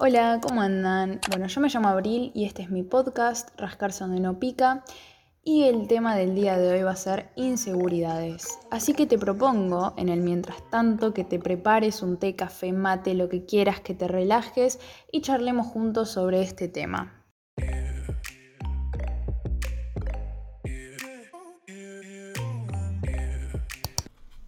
Hola, ¿cómo andan? Bueno, yo me llamo Abril y este es mi podcast, Rascarse donde no pica, y el tema del día de hoy va a ser inseguridades. Así que te propongo, en el mientras tanto, que te prepares un té, café, mate, lo que quieras, que te relajes y charlemos juntos sobre este tema.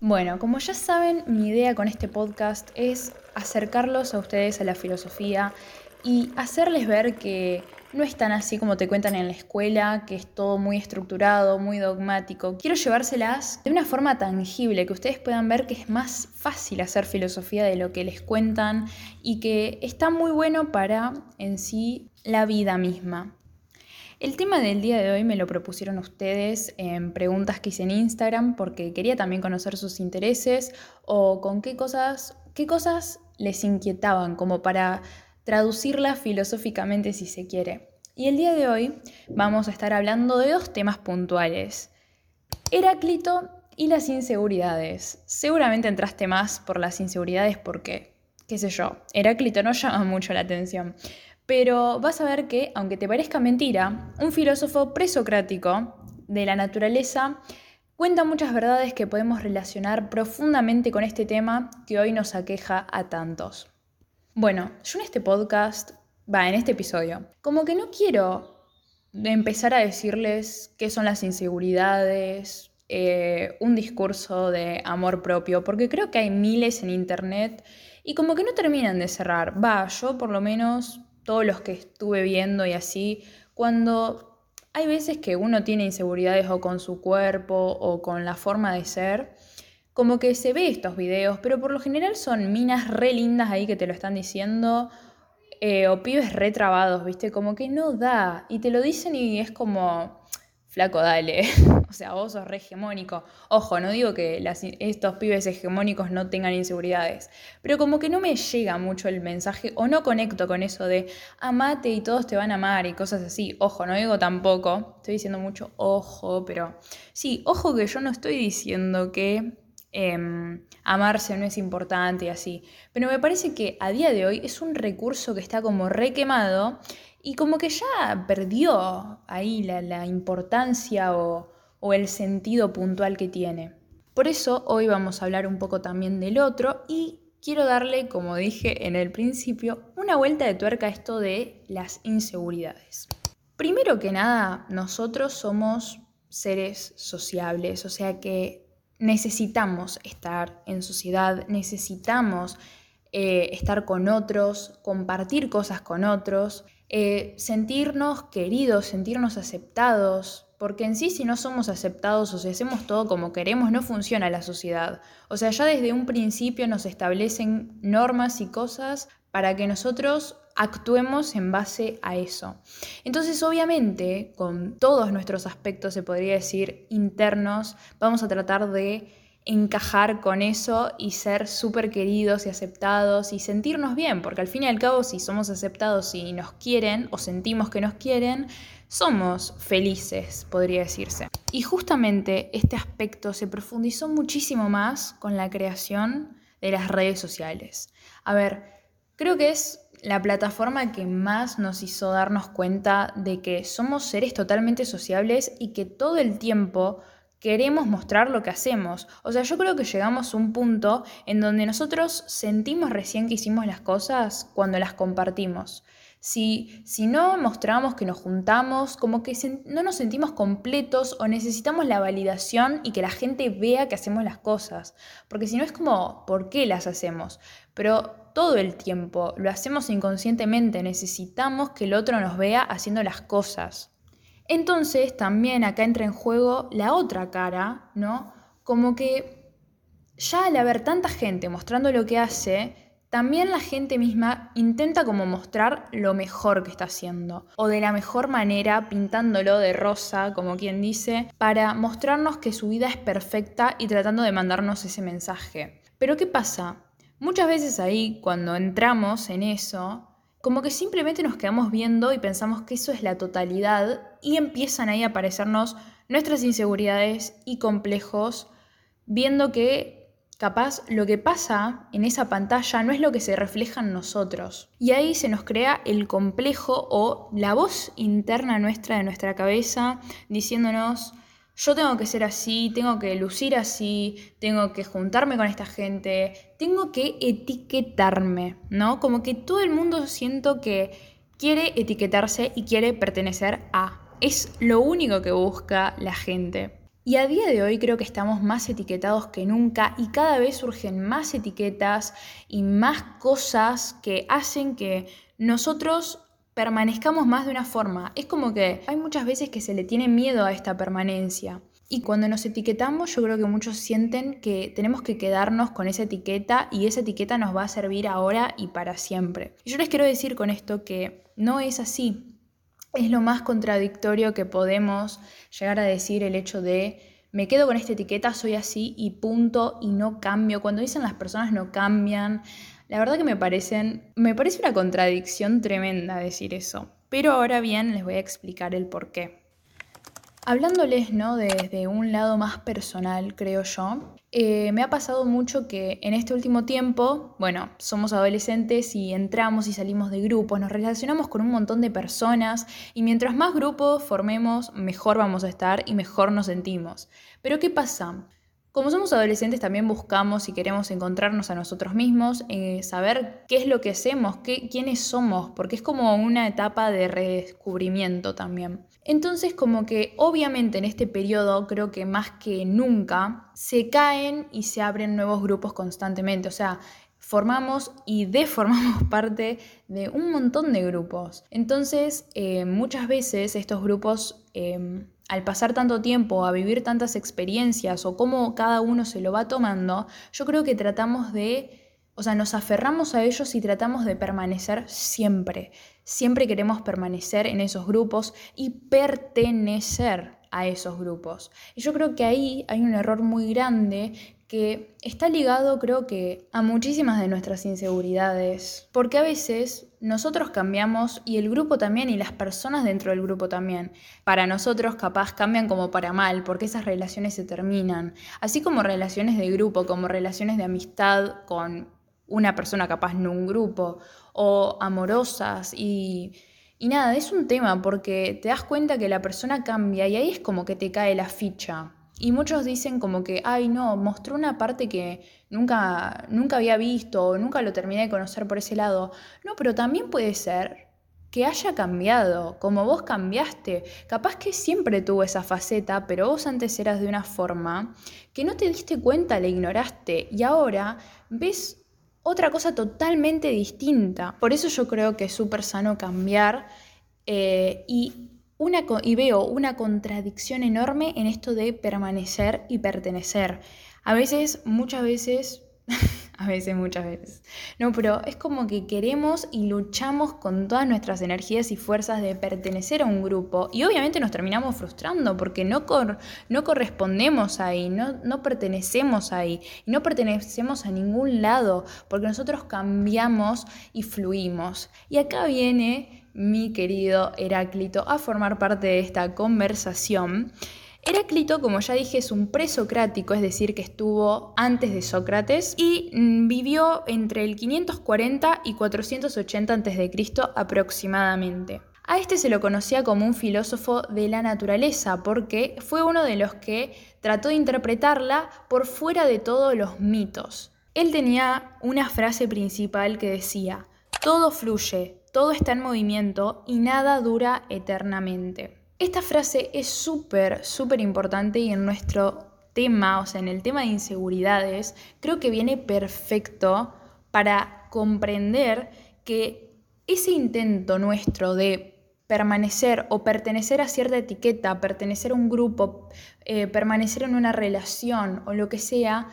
Bueno, como ya saben, mi idea con este podcast es acercarlos a ustedes a la filosofía y hacerles ver que no es tan así como te cuentan en la escuela, que es todo muy estructurado, muy dogmático. Quiero llevárselas de una forma tangible, que ustedes puedan ver que es más fácil hacer filosofía de lo que les cuentan y que está muy bueno para en sí la vida misma. El tema del día de hoy me lo propusieron ustedes en preguntas que hice en Instagram porque quería también conocer sus intereses o con qué cosas, qué cosas les inquietaban como para traducirlas filosóficamente si se quiere. Y el día de hoy vamos a estar hablando de dos temas puntuales. Heráclito y las inseguridades. Seguramente entraste más por las inseguridades porque, qué sé yo, Heráclito no llama mucho la atención. Pero vas a ver que, aunque te parezca mentira, un filósofo presocrático de la naturaleza cuenta muchas verdades que podemos relacionar profundamente con este tema que hoy nos aqueja a tantos. Bueno, yo en este podcast, va, en este episodio, como que no quiero empezar a decirles qué son las inseguridades, eh, un discurso de amor propio, porque creo que hay miles en internet y como que no terminan de cerrar. Va, yo por lo menos todos los que estuve viendo y así, cuando hay veces que uno tiene inseguridades o con su cuerpo o con la forma de ser, como que se ve estos videos, pero por lo general son minas re lindas ahí que te lo están diciendo, eh, o pibes re trabados, ¿viste? Como que no da, y te lo dicen y es como, flaco, dale. o sea, vos sos re hegemónico. Ojo, no digo que estos pibes hegemónicos no tengan inseguridades, pero como que no me llega mucho el mensaje o no conecto con eso de amate y todos te van a amar y cosas así. Ojo, no digo tampoco, estoy diciendo mucho ojo, pero sí, ojo que yo no estoy diciendo que em, amarse no es importante y así. Pero me parece que a día de hoy es un recurso que está como requemado y como que ya perdió ahí la, importancia o, o el sentido puntual que tiene. Por eso hoy vamos a hablar un poco también del otro y quiero darle, como dije en el principio, una vuelta de tuerca a esto de las inseguridades. Primero que nada, nosotros somos seres sociables, o sea que necesitamos estar en sociedad, necesitamos eh, estar con otros, compartir cosas con otros. Eh, sentirnos queridos, sentirnos aceptados, porque en sí si no somos aceptados o si hacemos todo como queremos, no funciona la sociedad. O sea, ya desde un principio nos establecen normas y cosas para que nosotros actuemos en base a eso. Entonces, obviamente, con todos nuestros aspectos, se podría decir, internos, vamos a tratar de encajar con eso y ser súper queridos y aceptados y sentirnos bien, porque al fin y al cabo si somos aceptados y nos quieren o sentimos que nos quieren, somos felices, podría decirse. Y justamente este aspecto se profundizó muchísimo más con la creación de las redes sociales. A ver, creo que es la plataforma que más nos hizo darnos cuenta de que somos seres totalmente sociables y que todo el tiempo queremos mostrar lo que hacemos. O sea, yo creo que llegamos a un punto en donde nosotros sentimos recién que hicimos las cosas cuando las compartimos. Si, si no mostramos que nos juntamos, como que no nos sentimos completos o necesitamos la validación y que la gente vea que hacemos las cosas. Porque si no es como, ¿por qué las hacemos? Pero todo el tiempo lo hacemos inconscientemente, necesitamos que el otro nos vea haciendo las cosas. Entonces también acá entra en juego la otra cara, ¿no? Como que ya al haber tanta gente mostrando lo que hace, también la gente misma intenta como mostrar lo mejor que está haciendo, o de la mejor manera pintándolo de rosa, como quien dice, para mostrarnos que su vida es perfecta y tratando de mandarnos ese mensaje. Pero ¿qué pasa? Muchas veces ahí, cuando entramos en eso, como que simplemente nos quedamos viendo y pensamos que eso es la totalidad y empiezan ahí a aparecernos nuestras inseguridades y complejos, viendo que capaz lo que pasa en esa pantalla no es lo que se refleja en nosotros. Y ahí se nos crea el complejo o la voz interna nuestra de nuestra cabeza diciéndonos, yo tengo que ser así, tengo que lucir así, tengo que juntarme con esta gente, tengo que etiquetarme, ¿no? Como que todo el mundo siento que quiere etiquetarse y quiere pertenecer a. Es lo único que busca la gente. Y a día de hoy creo que estamos más etiquetados que nunca y cada vez surgen más etiquetas y más cosas que hacen que nosotros permanezcamos más de una forma. Es como que hay muchas veces que se le tiene miedo a esta permanencia. Y cuando nos etiquetamos, yo creo que muchos sienten que tenemos que quedarnos con esa etiqueta y esa etiqueta nos va a servir ahora y para siempre. Y yo les quiero decir con esto que no es así es lo más contradictorio que podemos llegar a decir el hecho de me quedo con esta etiqueta, soy así y punto y no cambio. Cuando dicen las personas no cambian, la verdad que me parecen me parece una contradicción tremenda decir eso. Pero ahora bien, les voy a explicar el por qué. Hablándoles, ¿no? Desde un lado más personal, creo yo, eh, me ha pasado mucho que en este último tiempo, bueno, somos adolescentes y entramos y salimos de grupos, nos relacionamos con un montón de personas y mientras más grupos formemos, mejor vamos a estar y mejor nos sentimos. Pero ¿qué pasa? Como somos adolescentes también buscamos y queremos encontrarnos a nosotros mismos, eh, saber qué es lo que hacemos, qué, quiénes somos, porque es como una etapa de redescubrimiento también. Entonces como que obviamente en este periodo creo que más que nunca se caen y se abren nuevos grupos constantemente, o sea, formamos y deformamos parte de un montón de grupos. Entonces eh, muchas veces estos grupos... Em, al pasar tanto tiempo, a vivir tantas experiencias o cómo cada uno se lo va tomando, yo creo que tratamos de, o sea, nos aferramos a ellos y tratamos de permanecer siempre. Siempre queremos permanecer en esos grupos y pertenecer a esos grupos. Y yo creo que ahí hay un error muy grande que está ligado creo que a muchísimas de nuestras inseguridades, porque a veces nosotros cambiamos y el grupo también y las personas dentro del grupo también. Para nosotros capaz cambian como para mal, porque esas relaciones se terminan, así como relaciones de grupo, como relaciones de amistad con una persona capaz en un grupo, o amorosas y... Y nada, es un tema porque te das cuenta que la persona cambia y ahí es como que te cae la ficha. Y muchos dicen como que, ay no, mostró una parte que nunca, nunca había visto o nunca lo terminé de conocer por ese lado. No, pero también puede ser que haya cambiado, como vos cambiaste. Capaz que siempre tuvo esa faceta, pero vos antes eras de una forma que no te diste cuenta, la ignoraste y ahora ves otra cosa totalmente distinta. Por eso yo creo que es súper sano cambiar eh, y y veo una contradicción enorme en esto de permanecer y pertenecer. A veces, muchas veces, a veces, muchas veces. No, pero es como que queremos y luchamos con todas nuestras energías y fuerzas de pertenecer a un grupo y obviamente nos terminamos frustrando porque no, no correspondemos ahí, no, no pertenecemos ahí y no pertenecemos a ningún lado porque nosotros cambiamos y fluimos. Y acá viene mi querido Heráclito a formar parte de esta conversación. Heráclito, como ya dije, es un presocrático, es decir, que estuvo antes de Sócrates y mm, vivió entre el 540 y 480 a.C. aproximadamente. A este se lo conocía como un filósofo de la naturaleza porque fue uno de los que trató de interpretarla por fuera de todos los mitos. Él tenía una frase principal que decía, todo fluye, todo está en movimiento y nada dura eternamente. Esta frase es súper, súper importante y en nuestro tema, o sea, en el tema de inseguridades, creo que viene perfecto para comprender que ese intento nuestro de permanecer o pertenecer a cierta etiqueta, pertenecer a un grupo, eh, permanecer en una relación o lo que sea,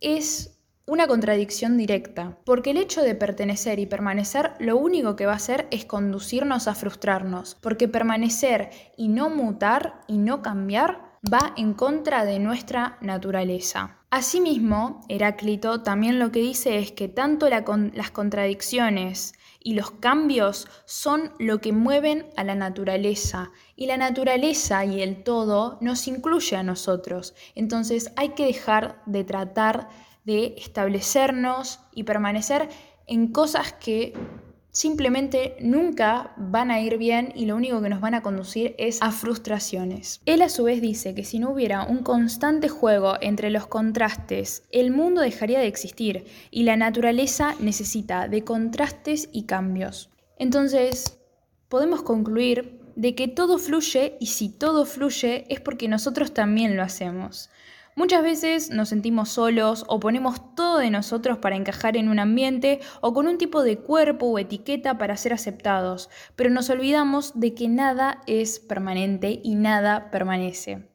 es una contradicción directa, porque el hecho de pertenecer y permanecer lo único que va a hacer es conducirnos a frustrarnos, porque permanecer y no mutar y no cambiar va en contra de nuestra naturaleza. Asimismo, Heráclito también lo que dice es que tanto las contradicciones y los cambios son lo que mueven a la naturaleza y la naturaleza y el todo nos incluye a nosotros. Entonces hay que dejar de tratar de establecernos y permanecer en cosas que simplemente nunca van a ir bien y lo único que nos van a conducir es a frustraciones. Él a su vez dice que si no hubiera un constante juego entre los contrastes, el mundo dejaría de existir y la naturaleza necesita de contrastes y cambios. Entonces, podemos concluir de que todo fluye y si todo fluye es porque nosotros también lo hacemos. Muchas veces nos sentimos solos o ponemos todo de nosotros para encajar en un ambiente o con un tipo de cuerpo o etiqueta para ser aceptados, pero nos olvidamos de que nada es permanente y nada permanece.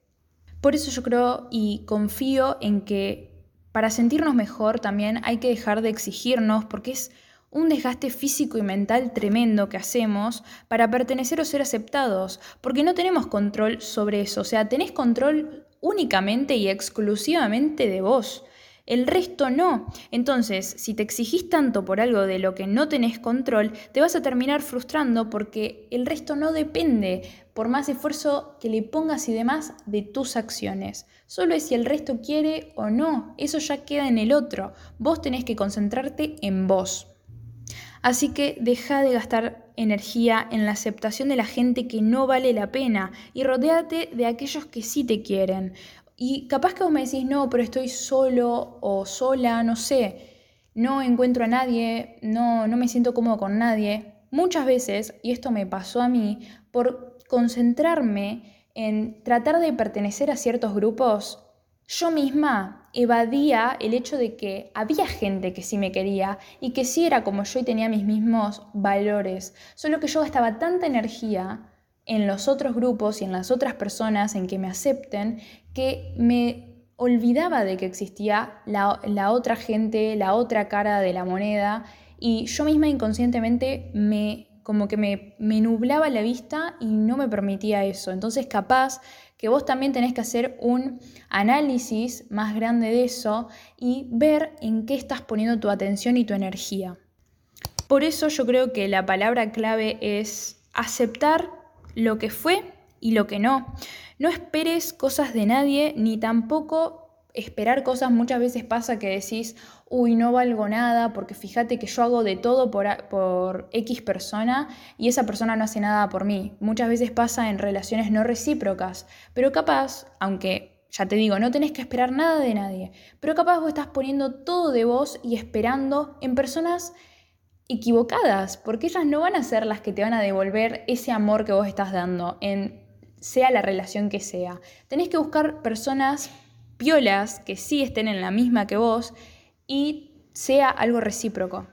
Por eso yo creo y confío en que para sentirnos mejor también hay que dejar de exigirnos porque es un desgaste físico y mental tremendo que hacemos para pertenecer o ser aceptados, porque no tenemos control sobre eso, o sea, tenés control únicamente y exclusivamente de vos. El resto no. Entonces, si te exigís tanto por algo de lo que no tenés control, te vas a terminar frustrando porque el resto no depende, por más esfuerzo que le pongas y demás, de tus acciones. Solo es si el resto quiere o no. Eso ya queda en el otro. Vos tenés que concentrarte en vos. Así que deja de gastar energía en la aceptación de la gente que no vale la pena y rodéate de aquellos que sí te quieren. Y capaz que vos me decís, no, pero estoy solo o sola, no sé, no encuentro a nadie, no, no me siento cómodo con nadie. Muchas veces, y esto me pasó a mí, por concentrarme en tratar de pertenecer a ciertos grupos, yo misma evadía el hecho de que había gente que sí me quería y que sí era como yo y tenía mis mismos valores, solo que yo gastaba tanta energía en los otros grupos y en las otras personas en que me acepten que me olvidaba de que existía la, otra gente, la otra cara de la moneda y yo misma inconscientemente me como que me, me nublaba la vista y no me permitía eso. Entonces capaz que vos también tenés que hacer un análisis más grande de eso y ver en qué estás poniendo tu atención y tu energía. Por eso yo creo que la palabra clave es aceptar lo que fue y lo que no. No esperes cosas de nadie ni tampoco esperar cosas. Muchas veces pasa que decís, uy, no valgo nada, porque fíjate que yo hago de todo por, por, X persona y esa persona no hace nada por mí. Muchas veces pasa en relaciones no recíprocas, pero capaz, aunque ya te digo, no tenés que esperar nada de nadie, pero capaz vos estás poniendo todo de vos y esperando en personas equivocadas, porque ellas no van a ser las que te van a devolver ese amor que vos estás dando, en sea la relación que sea. Tenés que buscar personas piolas que sí estén en la misma que vos y sea algo recíproco.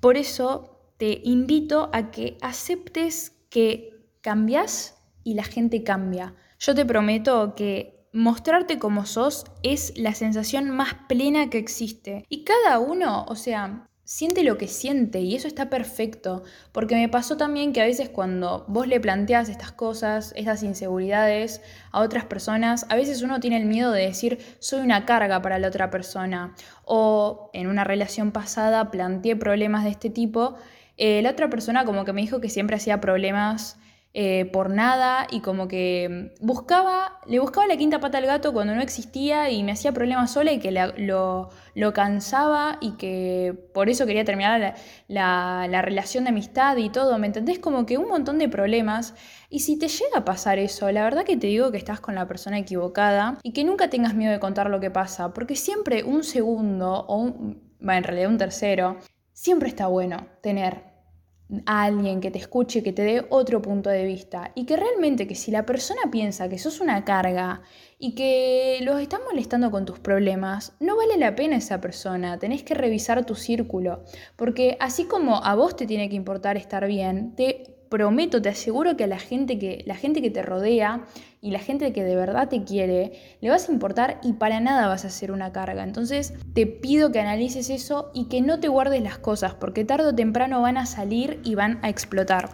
Por eso te invito a que aceptes que cambias y la gente cambia. Yo te prometo que mostrarte como sos es la sensación más plena que existe. Y cada uno, o sea, siente lo que siente y eso está perfecto, porque me pasó también que a veces cuando vos le planteas estas cosas, estas inseguridades a otras personas, a veces uno tiene el miedo de decir soy una carga para la otra persona o en una relación pasada planteé problemas de este tipo, eh, la otra persona como que me dijo que siempre hacía problemas eh, por nada y como que buscaba, le buscaba la quinta pata al gato cuando no existía y me hacía problemas sola y que lo, lo, cansaba y que por eso quería terminar la, la, relación de amistad y todo, ¿me entendés? Como que un montón de problemas y si te llega a pasar eso, la verdad que te digo que estás con la persona equivocada y que nunca tengas miedo de contar lo que pasa, porque siempre un segundo o un, en realidad un tercero, siempre está bueno tener a alguien que te escuche, que te dé otro punto de vista y que realmente que si la persona piensa que sos una carga y que los estás molestando con tus problemas, no vale la pena esa persona, tenés que revisar tu círculo, porque así como a vos te tiene que importar estar bien, te prometo, te aseguro que a la gente que, la gente que te rodea y la gente que de verdad te quiere, le vas a importar y para nada vas a ser una carga. Entonces te pido que analices eso y que no te guardes las cosas, porque tarde o temprano van a salir y van a explotar.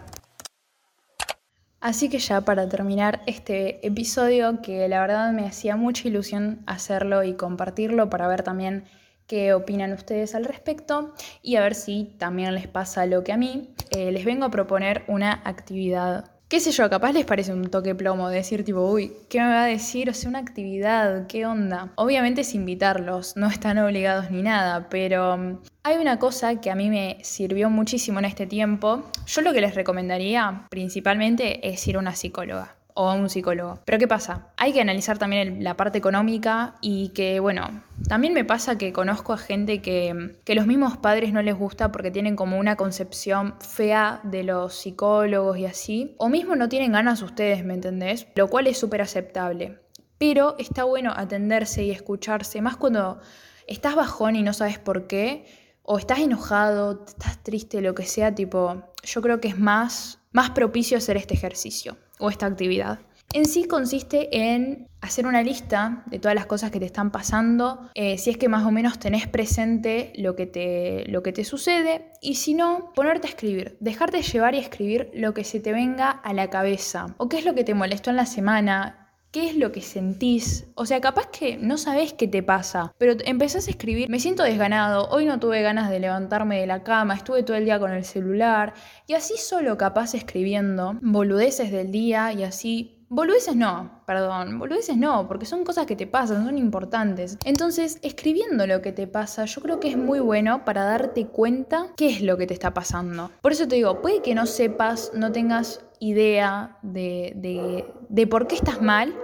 Así que ya para terminar este episodio, que la verdad me hacía mucha ilusión hacerlo y compartirlo para ver también qué opinan ustedes al respecto y a ver si también les pasa lo que a mí. Eh, les vengo a proponer una actividad qué sé yo, capaz les parece un toque plomo decir tipo, uy, ¿qué me va a decir? O sea, una actividad, ¿qué onda? Obviamente es invitarlos, no están obligados ni nada, pero mm, hay una cosa que a mí me sirvió muchísimo en este tiempo. Yo lo que les recomendaría principalmente es ir a una psicóloga o a un psicólogo. Pero ¿qué pasa? Hay que analizar también la parte económica y que, bueno, también me pasa que conozco a gente que, que los mismos padres no les gusta porque tienen como una concepción fea de los psicólogos y así, o mismo no tienen ganas ustedes, ¿me entendés? Lo cual es súper aceptable. Pero está bueno atenderse y escucharse, más cuando estás bajón y no sabes por qué, o estás enojado, estás triste, lo que sea, tipo, yo creo que es más, más propicio hacer este ejercicio o esta actividad. En sí consiste en hacer una lista de todas las cosas que te están pasando, eh, si es que más o menos tenés presente lo que, te, lo que te sucede, y si no, ponerte a escribir, dejarte llevar y escribir lo que se te venga a la cabeza, o qué es lo que te molestó en la semana, qué es lo que sentís. O sea, capaz que no sabés qué te pasa, pero empezás a escribir, me siento desganado, hoy no tuve ganas de levantarme de la cama, estuve todo el día con el celular, y así solo capaz escribiendo boludeces del día y así Boludeces no, perdón, boludeces no, porque son cosas que te pasan, son importantes. Entonces, escribiendo lo que te pasa, yo creo que es muy bueno para darte cuenta qué es lo que te está pasando. Por eso te digo, puede que no sepas, no tengas idea de, de, por qué estás mal,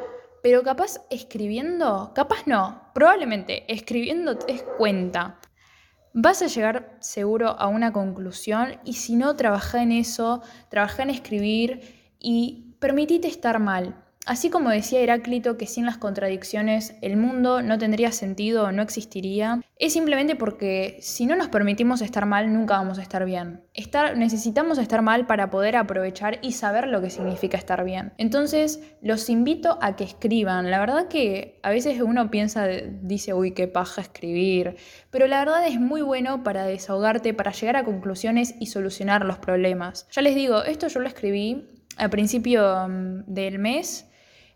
pero capaz escribiendo, capaz no, probablemente escribiendo te des cuenta. Vas a llegar seguro a una conclusión y si no, trabaja en eso, trabaja en escribir y permitite estar mal. Así como decía Heráclito que sin las contradicciones el mundo no tendría sentido no existiría, es simplemente porque si no nos permitimos estar mal nunca vamos a estar bien. Necesitamos estar mal para poder aprovechar y saber lo que significa estar bien. Entonces los invito a que escriban. La verdad que a veces uno piensa, dice, uy, qué paja escribir, pero la verdad es muy bueno para desahogarte, para llegar a conclusiones y solucionar los problemas. Ya les digo, esto yo lo escribí a principio mm, del mes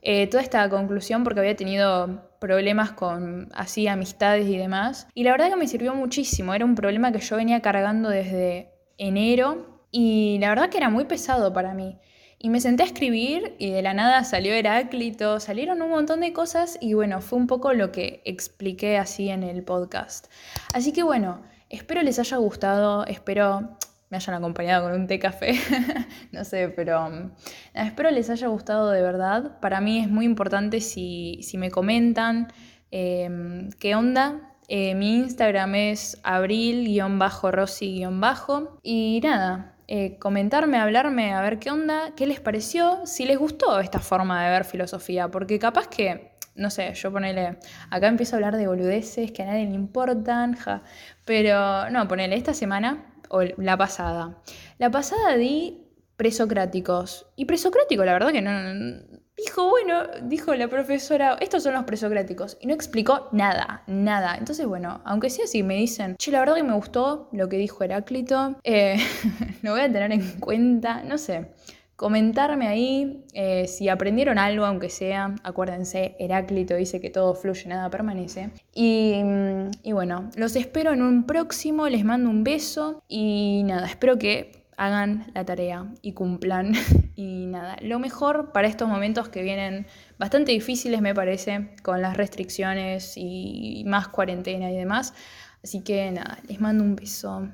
eh, toda esta conclusión porque había tenido problemas con así amistades y demás. Y la verdad que me sirvió muchísimo, era un problema que yo venía cargando desde enero y la verdad que era muy pesado para mí. Y me senté a escribir y de la nada salió Heráclito, salieron un montón de cosas y bueno, fue un poco lo que expliqué así en el podcast. Así que bueno, espero les haya gustado, espero me hayan acompañado con un té café, no sé, pero mm, espero les haya gustado de verdad. Para mí es muy importante si, me comentan em, qué onda. Eh, mi Instagram es abril-rossi- y nada, eh, comentarme, hablarme, a ver qué onda, qué les pareció, si les gustó esta forma de ver filosofía, porque capaz que no sé, yo ponele, acá empiezo a hablar de boludeces que a nadie le importan, ja, pero no, ponele, esta semana o la pasada. La pasada di presocráticos. Y presocrático, la verdad que no, Dijo, bueno, dijo la profesora, estos son los presocráticos. Y no explicó nada, nada. Entonces, bueno, aunque sea así, me dicen, che, la verdad que me gustó lo que dijo Heráclito. Eh, lo voy a tener en cuenta, no sé comentarme ahí eh, si aprendieron algo, aunque sea, acuérdense, Heráclito dice que todo fluye, nada permanece. Y, y bueno, los espero en un próximo, les mando un beso y nada, espero que hagan la tarea y cumplan. Y nada, lo mejor para estos momentos que vienen bastante difíciles me parece, con las restricciones y más cuarentena y demás. Así que nada, les mando un beso.